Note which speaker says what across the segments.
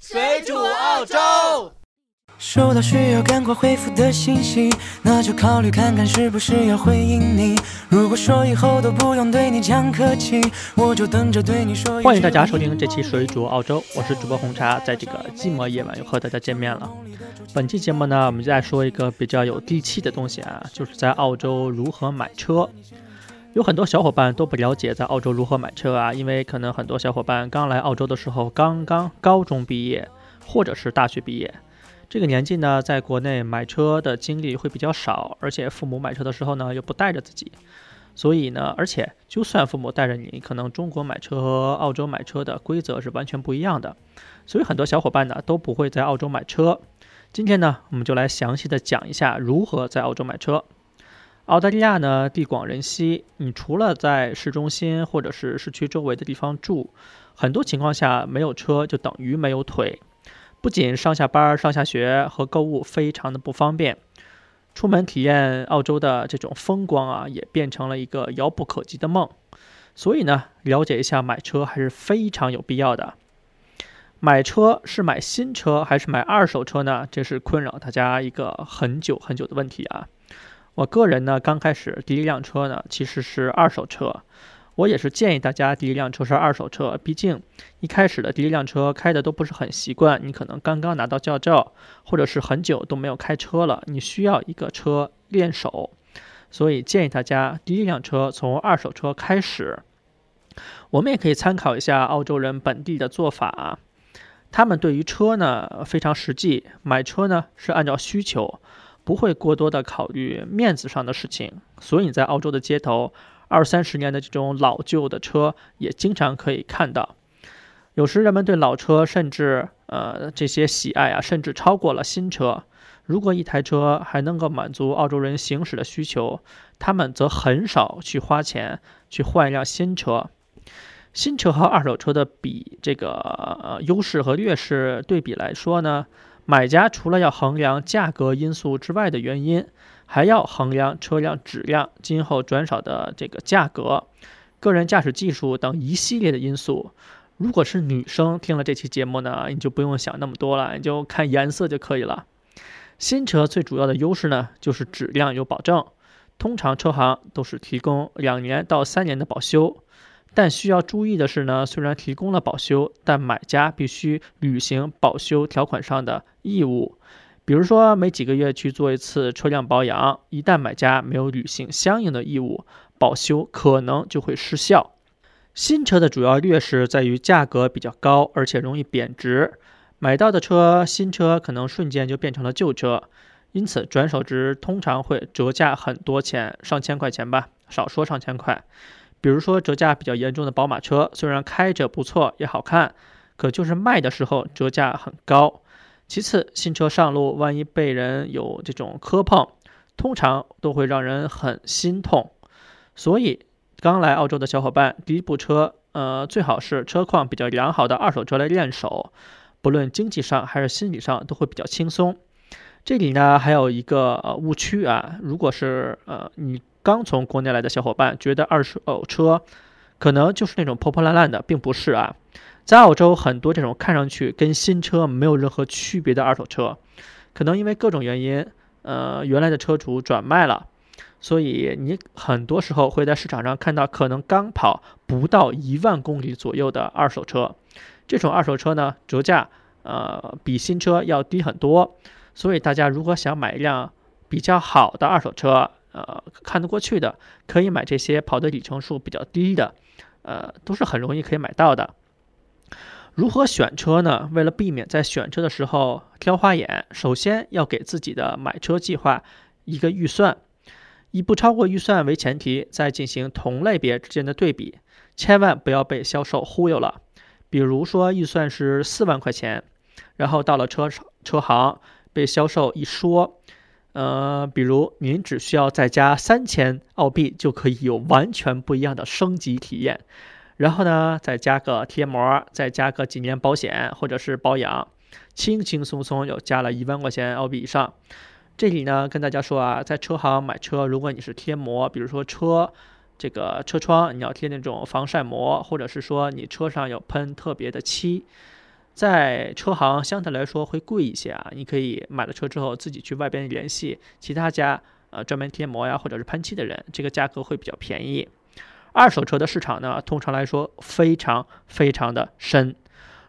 Speaker 1: 水煮澳洲。
Speaker 2: 收到需要赶快回复的信息，那就考虑看看是不是要回应你。如果说以后都不用对你讲客气，我就等着对你说。
Speaker 3: 欢迎大家收听这期水煮澳洲，我是主播红茶，在这个寂寞夜晚又和大家见面了。本期节目呢，我们再说一个比较有地气的东西啊，就是在澳洲如何买车。有很多小伙伴都不了解在澳洲如何买车啊，因为可能很多小伙伴刚来澳洲的时候刚刚高中毕业，或者是大学毕业。这个年纪呢，在国内买车的经历会比较少，而且父母买车的时候呢，又不带着自己，所以呢，而且就算父母带着你，可能中国买车和澳洲买车的规则是完全不一样的，所以很多小伙伴呢都不会在澳洲买车。今天呢，我们就来详细的讲一下如何在澳洲买车。澳大利亚呢地广人稀，你除了在市中心或者是市区周围的地方住，很多情况下没有车就等于没有腿。不仅上下班、上下学和购物非常的不方便，出门体验澳洲的这种风光啊，也变成了一个遥不可及的梦。所以呢，了解一下买车还是非常有必要的。买车是买新车还是买二手车呢？这是困扰大家一个很久很久的问题啊。我个人呢，刚开始第一辆车呢，其实是二手车。我也是建议大家第一辆车是二手车，毕竟一开始的第一辆车开的都不是很习惯，你可能刚刚拿到驾照，或者是很久都没有开车了，你需要一个车练手，所以建议大家第一辆车从二手车开始。我们也可以参考一下澳洲人本地的做法，他们对于车呢非常实际，买车呢是按照需求，不会过多的考虑面子上的事情，所以你在澳洲的街头。二三十年的这种老旧的车也经常可以看到，有时人们对老车甚至呃这些喜爱啊，甚至超过了新车。如果一台车还能够满足澳洲人行驶的需求，他们则很少去花钱去换一辆新车。新车和二手车的比这个优势和劣势对比来说呢，买家除了要衡量价格因素之外的原因。还要衡量车辆质量、今后转手的这个价格、个人驾驶技术等一系列的因素。如果是女生听了这期节目呢，你就不用想那么多了，你就看颜色就可以了。新车最主要的优势呢，就是质量有保证，通常车行都是提供两年到三年的保修。但需要注意的是呢，虽然提供了保修，但买家必须履行保修条款上的义务。比如说，每几个月去做一次车辆保养，一旦买家没有履行相应的义务，保修可能就会失效。新车的主要劣势在于价格比较高，而且容易贬值。买到的车，新车可能瞬间就变成了旧车，因此转手值通常会折价很多钱，上千块钱吧，少说上千块。比如说折价比较严重的宝马车，虽然开着不错也好看，可就是卖的时候折价很高。其次，新车上路，万一被人有这种磕碰，通常都会让人很心痛。所以，刚来澳洲的小伙伴，第一部车，呃，最好是车况比较良好的二手车来练手，不论经济上还是心理上都会比较轻松。这里呢，还有一个误区啊，如果是呃你刚从国内来的小伙伴，觉得二手车可能就是那种破破烂烂的，并不是啊。在澳洲，很多这种看上去跟新车没有任何区别的二手车，可能因为各种原因，呃，原来的车主转卖了，所以你很多时候会在市场上看到可能刚跑不到一万公里左右的二手车。这种二手车呢，折价呃比新车要低很多，所以大家如果想买一辆比较好的二手车，呃，看得过去的，可以买这些跑的里程数比较低的，呃，都是很容易可以买到的。如何选车呢？为了避免在选车的时候挑花眼，首先要给自己的买车计划一个预算，以不超过预算为前提，再进行同类别之间的对比，千万不要被销售忽悠了。比如说预算是四万块钱，然后到了车车行被销售一说，呃，比如您只需要再加三千澳币就可以有完全不一样的升级体验。然后呢，再加个贴膜，再加个几年保险或者是保养，轻轻松松又加了一万块钱澳币以上。这里呢，跟大家说啊，在车行买车，如果你是贴膜，比如说车这个车窗你要贴那种防晒膜，或者是说你车上有喷特别的漆，在车行相对来说会贵一些啊，你可以买了车之后自己去外边联系其他家呃专门贴膜呀或者是喷漆的人，这个价格会比较便宜。二手车的市场呢，通常来说非常非常的深。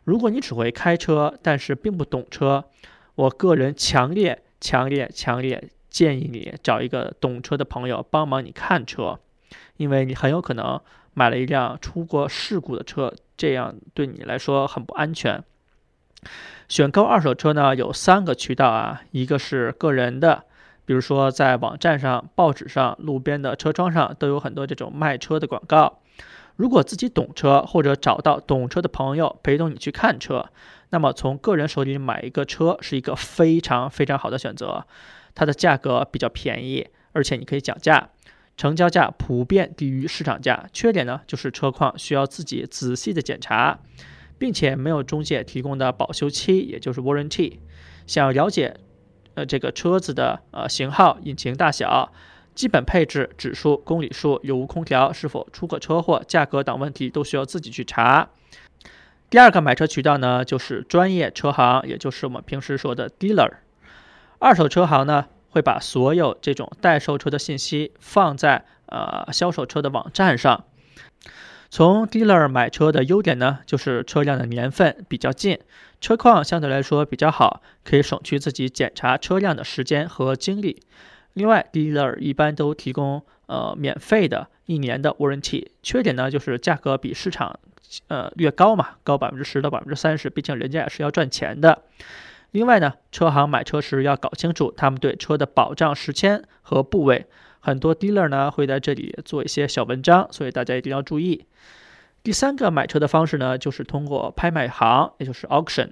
Speaker 3: 如果你只会开车，但是并不懂车，我个人强烈强烈强烈建议你找一个懂车的朋友帮忙你看车，因为你很有可能买了一辆出过事故的车，这样对你来说很不安全。选购二手车呢，有三个渠道啊，一个是个人的，比如说在网站上、报纸上、路边的车窗上都有很多这种卖车的广告。如果自己懂车，或者找到懂车的朋友陪同你去看车，那么从个人手里买一个车是一个非常非常好的选择。它的价格比较便宜，而且你可以讲价，成交价普遍低于市场价。缺点呢，就是车况需要自己仔细的检查。并且没有中介提供的保修期，也就是 warranty。想了解，呃，这个车子的呃型号、引擎大小、基本配置、指数、公里数、有无空调、是否出过车祸、价格等问题，都需要自己去查。第二个买车渠道呢，就是专业车行，也就是我们平时说的 dealer。二手车行呢，会把所有这种待售车的信息放在呃销售车的网站上。从 dealer 买车的优点呢，就是车辆的年份比较近，车况相对来说比较好，可以省去自己检查车辆的时间和精力。另外，dealer 一般都提供呃免费的一年的 warranty。缺点呢，就是价格比市场呃略高嘛，高百分之十到百分之三十，毕竟人家也是要赚钱的。另外呢，车行买车时要搞清楚他们对车的保障时间和部位。很多 dealer 呢会在这里做一些小文章，所以大家一定要注意。第三个买车的方式呢，就是通过拍卖行，也就是 auction。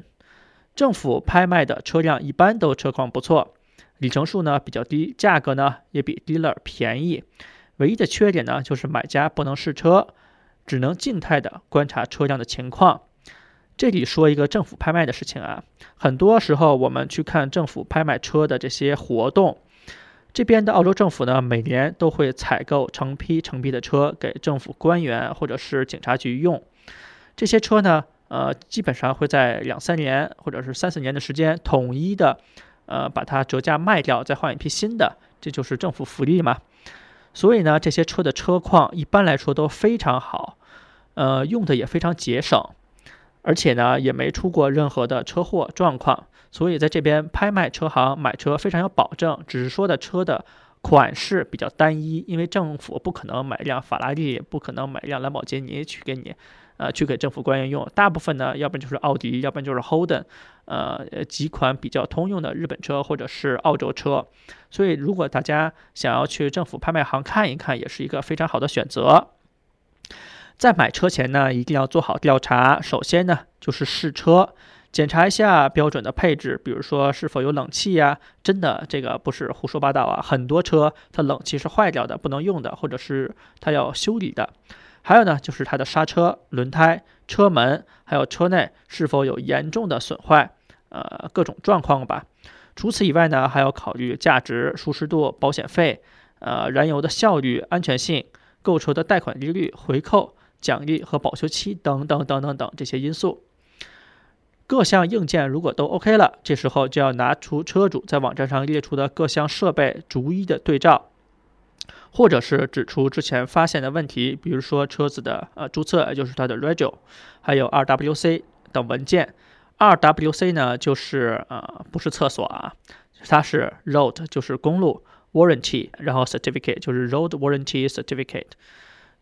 Speaker 3: 政府拍卖的车辆一般都车况不错，里程数呢比较低，价格呢也比 dealer 便宜。唯一的缺点呢，就是买家不能试车，只能静态的观察车辆的情况。这里说一个政府拍卖的事情啊，很多时候我们去看政府拍卖车的这些活动。这边的澳洲政府呢，每年都会采购成批成批的车给政府官员或者是警察局用。这些车呢，呃，基本上会在两三年或者是三四年的时间，统一的，呃，把它折价卖掉，再换一批新的。这就是政府福利嘛。所以呢，这些车的车况一般来说都非常好，呃，用的也非常节省，而且呢，也没出过任何的车祸状况。所以在这边拍卖车行买车非常有保证，只是说的车的款式比较单一，因为政府不可能买一辆法拉利，不可能买一辆兰博基尼去给你，呃，去给政府官员用。大部分呢，要不然就是奥迪，要不然就是 Holden，呃，几款比较通用的日本车或者是澳洲车。所以如果大家想要去政府拍卖行看一看，也是一个非常好的选择。在买车前呢，一定要做好调查。首先呢，就是试车。检查一下标准的配置，比如说是否有冷气呀？真的，这个不是胡说八道啊！很多车它冷气是坏掉的，不能用的，或者是它要修理的。还有呢，就是它的刹车、轮胎、车门，还有车内是否有严重的损坏，呃，各种状况吧。除此以外呢，还要考虑价值、舒适度、保险费，呃，燃油的效率、安全性、购车的贷款利率、回扣、奖励和保修期等等等等等这些因素。各项硬件如果都 OK 了，这时候就要拿出车主在网站上列出的各项设备，逐一的对照，或者是指出之前发现的问题，比如说车子的呃注册，就是它的 Regio，还有 RWC 等文件。RWC 呢，就是呃不是厕所啊，它是 Road，就是公路 Warranty，然后 Certificate 就是 Road Warranty Certificate。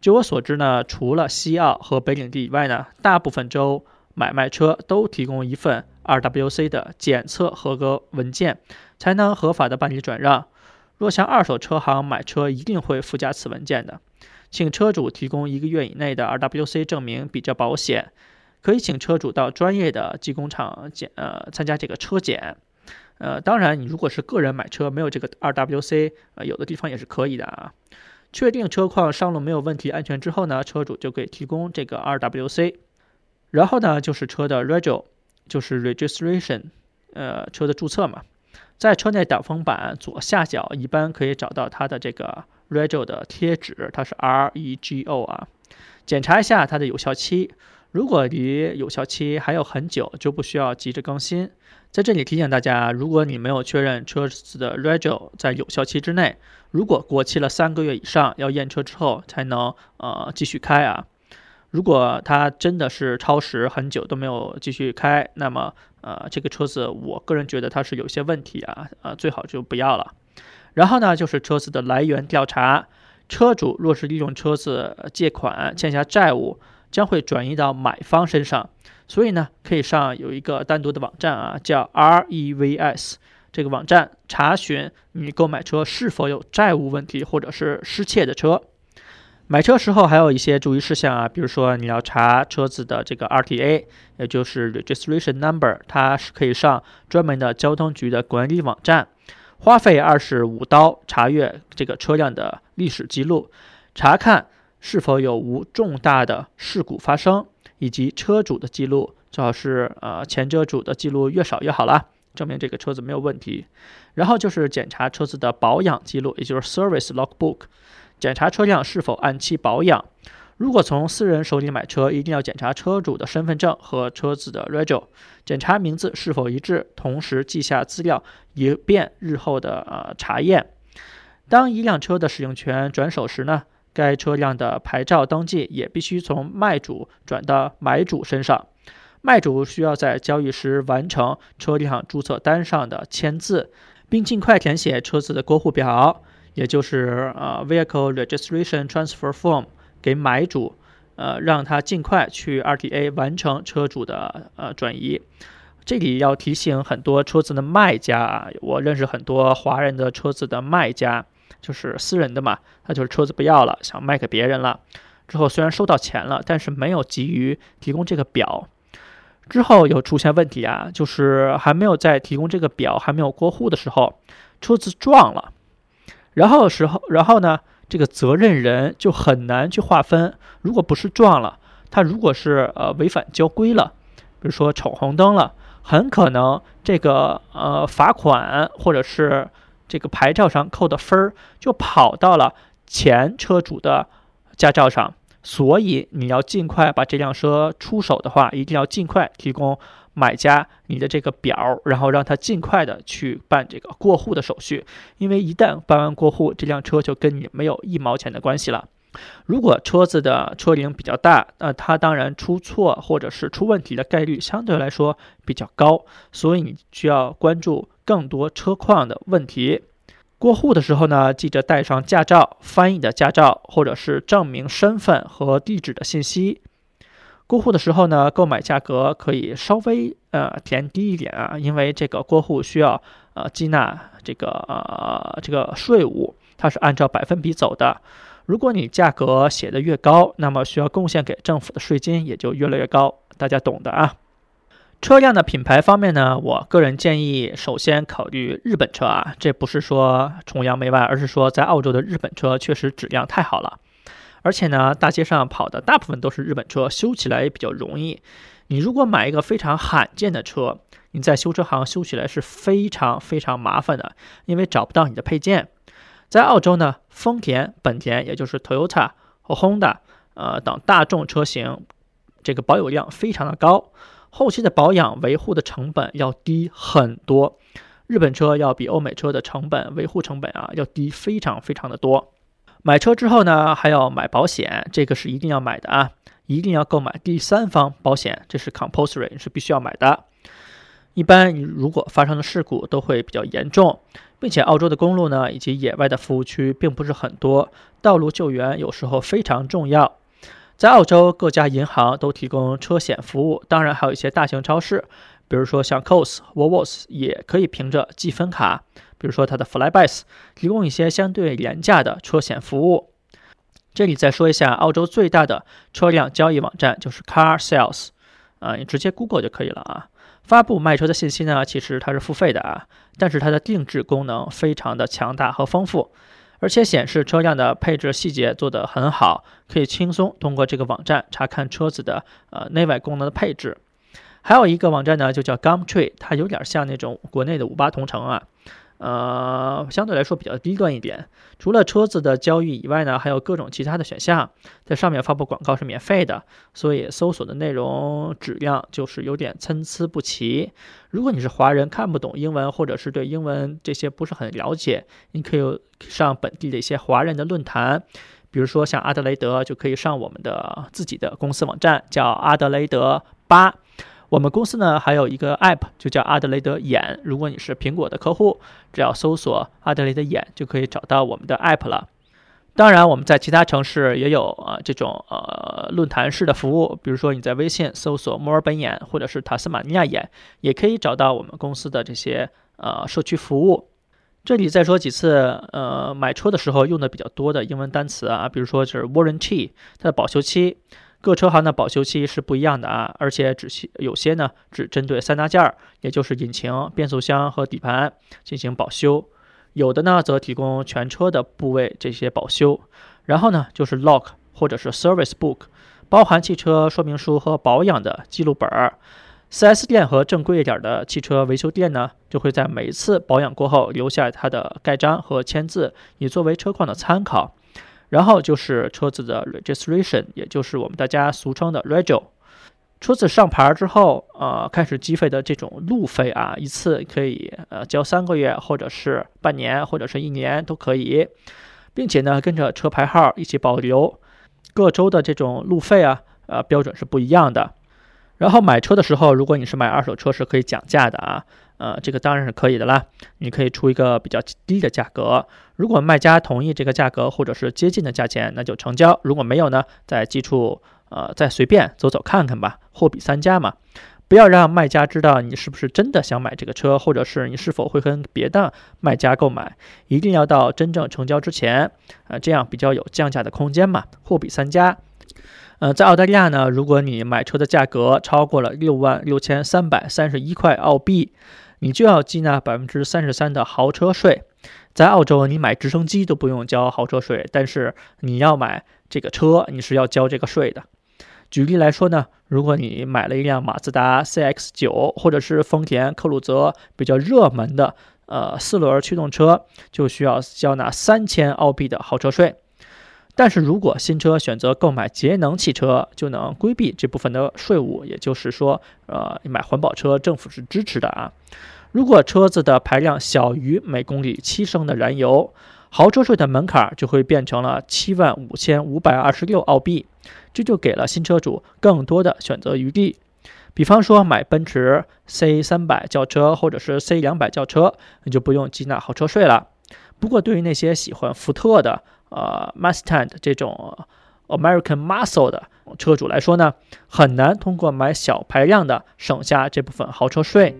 Speaker 3: 据我所知呢，除了西澳和北领地以外呢，大部分州。买卖车都提供一份 RWC 的检测合格文件，才能合法的办理转让。若向二手车行买车，一定会附加此文件的。请车主提供一个月以内的 RWC 证明比较保险。可以请车主到专业的技工厂检呃参加这个车检。呃，当然你如果是个人买车，没有这个 RWC，呃，有的地方也是可以的啊。确定车况上路没有问题、安全之后呢，车主就可以提供这个 RWC。然后呢，就是车的 regio，就是 registration，呃，车的注册嘛，在车内挡风板左下角一般可以找到它的这个 regio 的贴纸，它是 R E G O 啊，检查一下它的有效期，如果离有效期还有很久，就不需要急着更新。在这里提醒大家，如果你没有确认车子的 Rego 在有效期之内，如果过期了三个月以上，要验车之后才能呃继续开啊。如果它真的是超时很久都没有继续开，那么呃这个车子我个人觉得它是有些问题啊，呃最好就不要了。然后呢，就是车子的来源调查，车主若是利用车子借款欠下债务。将会转移到买方身上，所以呢，可以上有一个单独的网站啊，叫 REVS 这个网站查询你购买车是否有债务问题或者是失窃的车。买车时候还有一些注意事项啊，比如说你要查车子的这个 RTA，也就是 Registration Number，它是可以上专门的交通局的管理网站，花费二十五刀查阅这个车辆的历史记录，查看。是否有无重大的事故发生，以及车主的记录，最好是呃前车主的记录越少越好了，证明这个车子没有问题。然后就是检查车子的保养记录，也就是 service logbook，检查车辆是否按期保养。如果从私人手里买车，一定要检查车主的身份证和车子的 rego，检查名字是否一致，同时记下资料，以便日后的呃查验。当一辆车的使用权转手时呢？该车辆的牌照登记也必须从卖主转到买主身上，卖主需要在交易时完成车辆注册单上的签字，并尽快填写车子的过户表，也就是呃 Vehicle Registration Transfer Form 给买主，呃让他尽快去 RTA 完成车主的呃转移。这里要提醒很多车子的卖家啊，我认识很多华人的车子的卖家。就是私人的嘛，他就是车子不要了，想卖给别人了。之后虽然收到钱了，但是没有急于提供这个表。之后有出现问题啊，就是还没有在提供这个表，还没有过户的时候，车子撞了。然后时候，然后呢，这个责任人就很难去划分。如果不是撞了，他如果是呃违反交规了，比如说闯红灯了，很可能这个呃罚款或者是。这个牌照上扣的分儿就跑到了前车主的驾照上，所以你要尽快把这辆车出手的话，一定要尽快提供买家你的这个表，然后让他尽快的去办这个过户的手续，因为一旦办完过户，这辆车就跟你没有一毛钱的关系了。如果车子的车龄比较大，那它当然出错或者是出问题的概率相对来说比较高，所以你需要关注更多车况的问题。过户的时候呢，记着带上驾照、翻译的驾照或者是证明身份和地址的信息。过户的时候呢，购买价格可以稍微呃填低一点啊，因为这个过户需要呃缴纳这个这个税务，它是按照百分比走的。如果你价格写的越高，那么需要贡献给政府的税金也就越来越高，大家懂的啊。车辆的品牌方面呢，我个人建议首先考虑日本车啊，这不是说崇洋媚外，而是说在澳洲的日本车确实质量太好了，而且呢，大街上跑的大部分都是日本车，修起来也比较容易。你如果买一个非常罕见的车，你在修车行修起来是非常非常麻烦的，因为找不到你的配件。在澳洲呢，丰田、本田，也就是 Toyota 和 Honda，呃等大众车型，这个保有量非常的高，后期的保养维护的成本要低很多。日本车要比欧美车的成本维护成本啊要低非常非常的多。买车之后呢，还要买保险，这个是一定要买的啊，一定要购买第三方保险，这是 compulsory 是必须要买的。一般如果发生的事故都会比较严重。并且，澳洲的公路呢，以及野外的服务区并不是很多，道路救援有时候非常重要。在澳洲，各家银行都提供车险服务，当然还有一些大型超市，比如说像 Coles、Wolfs，也可以凭着积分卡，比如说它的 Flybys，提供一些相对廉价的车险服务。这里再说一下，澳洲最大的车辆交易网站就是 Car Sales，啊，你直接 Google 就可以了啊。发布卖车的信息呢，其实它是付费的啊，但是它的定制功能非常的强大和丰富，而且显示车辆的配置细节做得很好，可以轻松通过这个网站查看车子的呃内外功能的配置。还有一个网站呢，就叫 Gumtree，它有点像那种国内的五八同城啊，呃，相对来说比较低端一点。除了车子的交易以外呢，还有各种其他的选项，在上面发布广告是免费的，所以搜索的内容质量就是有点参差不齐。如果你是华人，看不懂英文，或者是对英文这些不是很了解，你可以上本地的一些华人的论坛，比如说像阿德雷德，就可以上我们的自己的公司网站，叫阿德雷德八。我们公司呢还有一个 App，就叫阿德雷德眼。如果你是苹果的客户，只要搜索阿德雷德眼，就可以找到我们的 App 了。当然，我们在其他城市也有啊这种呃论坛式的服务，比如说你在微信搜索墨尔本眼或者是塔斯马尼亚眼，也可以找到我们公司的这些呃社区服务。这里再说几次呃买车的时候用的比较多的英文单词啊，比如说就是 warranty，它的保修期。各车行的保修期是不一样的啊，而且只有些呢只针对三大件儿，也就是引擎、变速箱和底盘进行保修，有的呢则提供全车的部位这些保修。然后呢就是 Lock 或者是 service book，包含汽车说明书和保养的记录本儿。4S 店和正规一点的汽车维修店呢，就会在每一次保养过后留下它的盖章和签字，以作为车况的参考。然后就是车子的 registration，也就是我们大家俗称的 rego。车子上牌之后，呃，开始计费的这种路费啊，一次可以呃交三个月，或者是半年，或者是一年都可以，并且呢，跟着车牌号一起保留。各州的这种路费啊，呃，标准是不一样的。然后买车的时候，如果你是买二手车，是可以讲价的啊。呃，这个当然是可以的啦，你可以出一个比较低的价格。如果卖家同意这个价格或者是接近的价钱，那就成交。如果没有呢，在基础呃再随便走走看看吧，货比三家嘛。不要让卖家知道你是不是真的想买这个车，或者是你是否会跟别的卖家购买。一定要到真正成交之前，呃，这样比较有降价的空间嘛。货比三家。呃，在澳大利亚呢，如果你买车的价格超过了六万六千三百三十一块澳币。你就要缴纳百分之三十三的豪车税，在澳洲你买直升机都不用交豪车税，但是你要买这个车，你是要交这个税的。举例来说呢，如果你买了一辆马自达 CX-9 或者是丰田克鲁泽比较热门的呃四轮驱动车，就需要交纳三千澳币的豪车税。但是如果新车选择购买节能汽车，就能规避这部分的税务。也就是说，呃，买环保车，政府是支持的啊。如果车子的排量小于每公里七升的燃油，豪车税的门槛就会变成了七万五千五百二十六澳币，这就给了新车主更多的选择余地。比方说买奔驰 C 三百轿车或者是 C 两百轿车，你就不用缴纳豪车税了。不过对于那些喜欢福特的，呃，Mustang 这种 American Muscle 的车主来说呢，很难通过买小排量的省下这部分豪车税。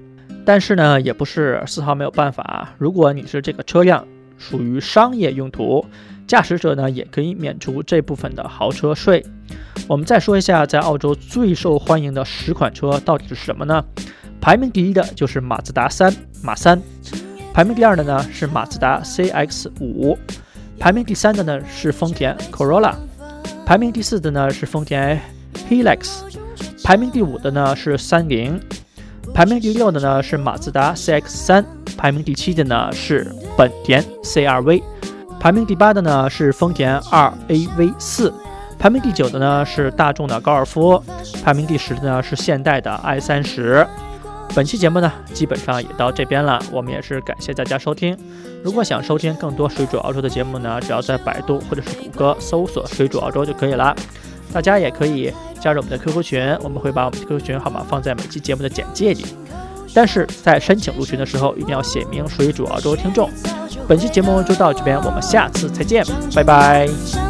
Speaker 3: 但是呢，也不是丝毫没有办法。如果你是这个车辆属于商业用途，驾驶者呢也可以免除这部分的豪车税。我们再说一下，在澳洲最受欢迎的十款车到底是什么呢？排名第一的就是马自达三马三，排名第二的呢是马自达 CX 五。排名第三的呢是丰田 Corolla，排名第四的呢是丰田 Hilux，排名第五的呢是三菱，排名第六的呢是马自达 CX-3，排名第七的呢是本田 CR-V，排名第八的呢是丰田 2AV4，排名第九的呢是大众的高尔夫，排名第十的呢是现代的 i30。本期节目呢，基本上也到这边了。我们也是感谢大家收听。如果想收听更多水煮澳洲的节目呢，只要在百度或者是谷歌搜索“水煮澳洲”就可以了。大家也可以加入我们的 QQ 群，我们会把我们的 QQ 群号码放在每期节目的简介里。但是在申请入群的时候，一定要写明“水煮澳洲”听众。本期节目就到这边，我们下次再见，拜拜。